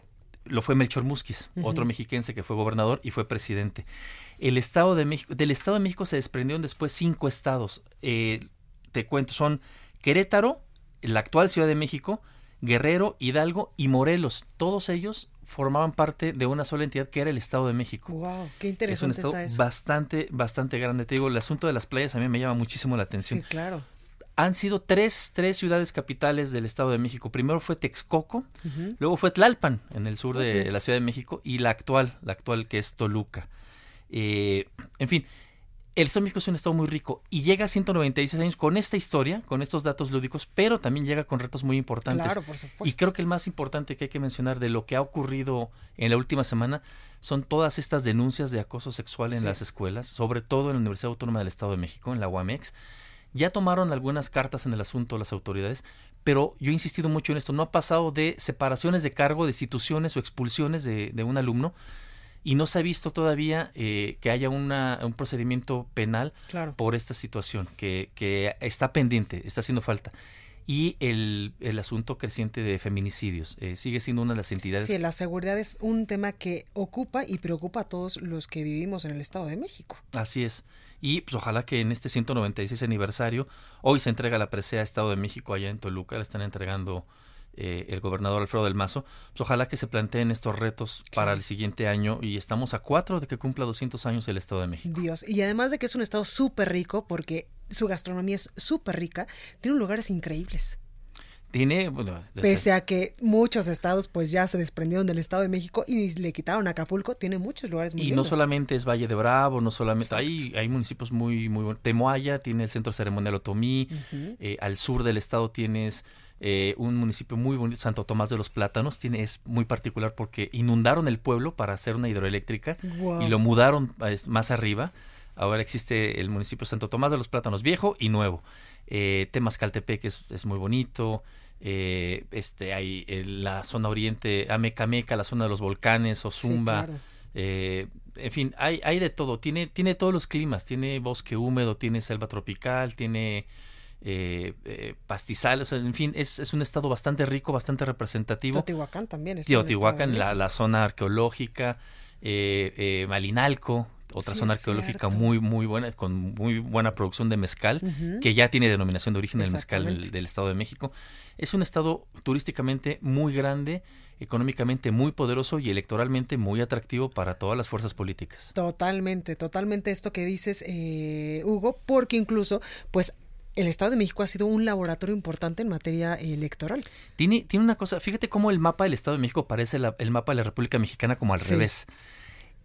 lo fue Melchor Musquiz, otro mexiquense que fue gobernador y fue presidente. El Estado de México, del Estado de México se desprendieron después cinco estados. Eh, te cuento, son Querétaro, la actual Ciudad de México, Guerrero, Hidalgo y Morelos. Todos ellos formaban parte de una sola entidad que era el Estado de México. Wow, qué Es un interesante estado está eso. bastante, bastante grande. Te digo, el asunto de las playas a mí me llama muchísimo la atención. Sí, claro. Han sido tres, tres ciudades capitales del Estado de México. Primero fue Texcoco, luego fue Tlalpan, en el sur de la Ciudad de México, y la actual, la actual que es Toluca. Eh, en fin, el Estado de México es un estado muy rico y llega a 196 años con esta historia, con estos datos lúdicos, pero también llega con retos muy importantes. Claro, por supuesto. Y creo que el más importante que hay que mencionar de lo que ha ocurrido en la última semana son todas estas denuncias de acoso sexual en Sí. las escuelas, sobre todo en la Universidad Autónoma del Estado de México, en la UAMEX. Ya tomaron algunas cartas en el asunto las autoridades, pero yo he insistido mucho en esto. No ha pasado de separaciones de cargo, destituciones o expulsiones de, de un alumno y no se ha visto todavía eh, que haya una, un procedimiento penal Claro. por esta situación, que, que está pendiente, está haciendo falta. Y el, el asunto creciente de feminicidios eh, sigue siendo una de las entidades Sí, la seguridad es un tema que ocupa y preocupa a todos los que vivimos en el Estado de México. Así es. Y pues ojalá que en este 196 aniversario, hoy se entrega la presea Estado de México allá en Toluca, la están entregando eh, el gobernador Alfredo del Mazo. Pues ojalá que se planteen estos retos para el siguiente año y estamos a cuatro de que cumpla 200 años el Estado de México. Dios. Y además de que es un estado súper rico, porque su gastronomía es súper rica, tiene lugares increíbles. Tiene, bueno, Pese a que muchos estados pues ya se desprendieron del Estado de México y le quitaron a Acapulco, tiene muchos lugares muy y no solamente es Valle de Bravo, no solamente hay, hay municipios muy muy buenos. Temoaya tiene el Centro Ceremonial Otomí, eh, al sur del estado tienes eh, un municipio muy bonito, Santo Tomás de los Plátanos, tiene es muy particular porque inundaron el pueblo para hacer una hidroeléctrica y lo mudaron más arriba. Ahora existe el municipio Santo Tomás de los Plátanos viejo y nuevo. Eh, Temascaltepec es, es muy bonito. Eh, este hay en la zona oriente, Amecameca, la zona de los volcanes, Ozumba. claro. Eh, en fin, hay, hay de todo. Tiene, tiene todos los climas. Tiene bosque húmedo, tiene selva tropical, tiene eh, eh, pastizales. En fin, es, es un estado bastante rico, bastante representativo. Teotihuacán también está en el Teotihuacán, Estado de la, la zona arqueológica. eh, eh, Malinalco, otra Sí, zona arqueológica cierto. muy, muy buena, con muy buena producción de mezcal, que ya tiene denominación de origen del mezcal del Estado de México. Es un estado turísticamente muy grande, económicamente muy poderoso y electoralmente muy atractivo para todas las fuerzas políticas. Totalmente, totalmente esto que dices, eh, Hugo, porque incluso, pues, el Estado de México ha sido un laboratorio importante en materia electoral. Tiene, tiene una cosa, fíjate cómo el mapa del Estado de México parece el mapa de la República Mexicana como al revés.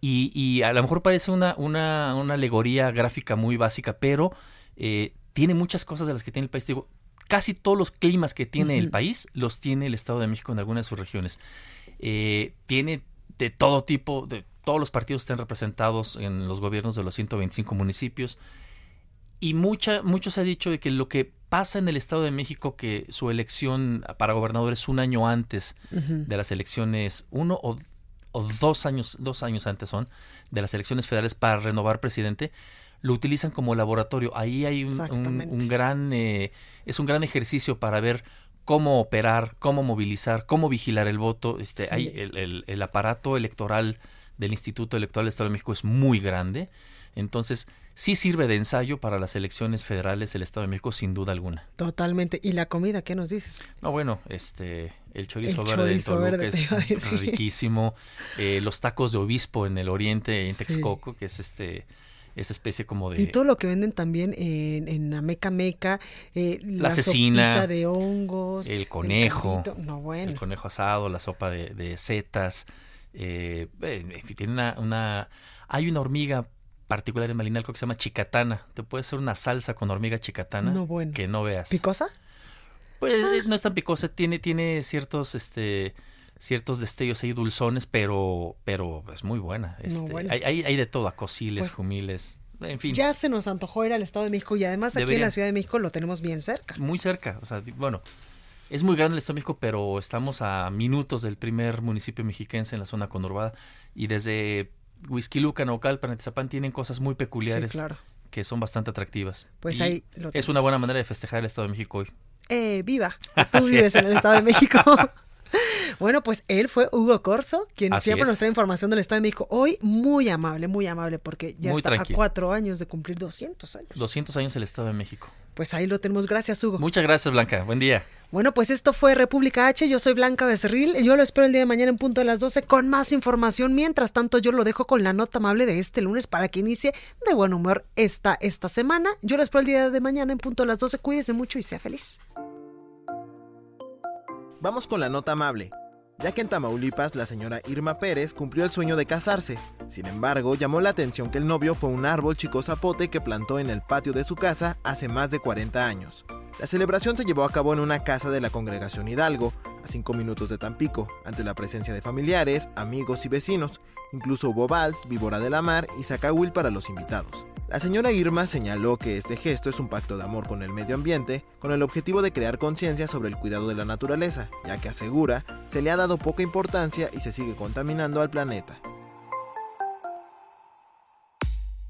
Y, y, a lo mejor parece una, una, una alegoría gráfica muy básica, pero eh, tiene muchas cosas de las que tiene el país. Digo, casi todos los climas que tiene el país los tiene el Estado de México en alguna de sus regiones. Eh, tiene de todo tipo, de todos los partidos están representados en los gobiernos de los 125 municipios. Y mucha, mucho se ha dicho de que lo que pasa en el Estado de México, que su elección para gobernador es un año antes de las elecciones, uno o, dos años, dos años antes son, de las elecciones federales para renovar presidente, lo utilizan como laboratorio. Ahí hay un, gran, eh, es un gran ejercicio para ver cómo operar, cómo movilizar, cómo vigilar el voto. Este, hay el, el, aparato electoral del Instituto Electoral del Estado de México es muy grande. Entonces, sí sirve de ensayo para las elecciones federales del Estado de México, sin duda alguna. Totalmente. ¿Y la comida qué nos dices? No, bueno, este, el chorizo verde de Toluca es riquísimo. Eh, los tacos de obispo en el oriente, en Texcoco, que es este esa especie como de... Y todo lo que venden también en, en Ameca Meca, eh, la, cecina, de hongos, el conejo, el, no, bueno. el conejo asado, la sopa de, de setas, eh, tiene una, una... Hay una hormiga particular en Malinalco que se llama chicatana. Te puede hacer una salsa con hormiga chicatana no, bueno. que no veas. ¿Picosa? Pues eh, no es tan picosa, tiene, tiene ciertos, este, ciertos destellos ahí dulzones, pero, pero es muy buena. Este, hay, hay, de todo, acosiles, pues, jumiles, en fin. Ya se nos antojó ir al Estado de México y además aquí en la Ciudad de México lo tenemos bien cerca. Muy cerca, o sea, bueno, es muy grande el Estado de México, pero estamos a minutos del primer municipio mexiquense en la zona conurbada y desde Whisky Luca, Naucalpan, Atizapán tienen cosas muy peculiares que son bastante atractivas. Pues ahí Es una buena manera de festejar el Estado de México hoy. Eh, viva. (laughs) Tú vives en el Estado de México. (laughs) Bueno, pues él fue Hugo Corso, quien siempre nos trae información del Estado de México. Hoy muy amable, muy amable, porque ya está a cuatro años de cumplir 200 años. 200 años el Estado de México. Pues ahí lo tenemos. Gracias, Hugo. Muchas gracias, Blanca. Buen día. Bueno, pues esto fue República H. Yo soy Blanca Becerril. Yo lo espero el día de mañana en punto de las 12 con más información. Mientras tanto, yo lo dejo con la nota amable de este lunes para que inicie de buen humor esta, esta semana. Yo lo espero el día de mañana en punto de las 12. Cuídese mucho y sea feliz. Vamos con la nota amable ya que en Tamaulipas la señora Irma Pérez cumplió el sueño de casarse. Sin embargo, llamó la atención que el novio fue un árbol chico zapote que plantó en el patio de su casa hace más de 40 años. La celebración se llevó a cabo en una casa de la congregación Hidalgo, a 5 minutos de Tampico, ante la presencia de familiares, amigos y vecinos. Incluso hubo vals, víbora de la mar y zacahuil para los invitados. La señora Irma señaló que este gesto es un pacto de amor con el medio ambiente, con el objetivo de crear conciencia sobre el cuidado de la naturaleza, ya que asegura se le ha dado poca importancia y se sigue contaminando al planeta.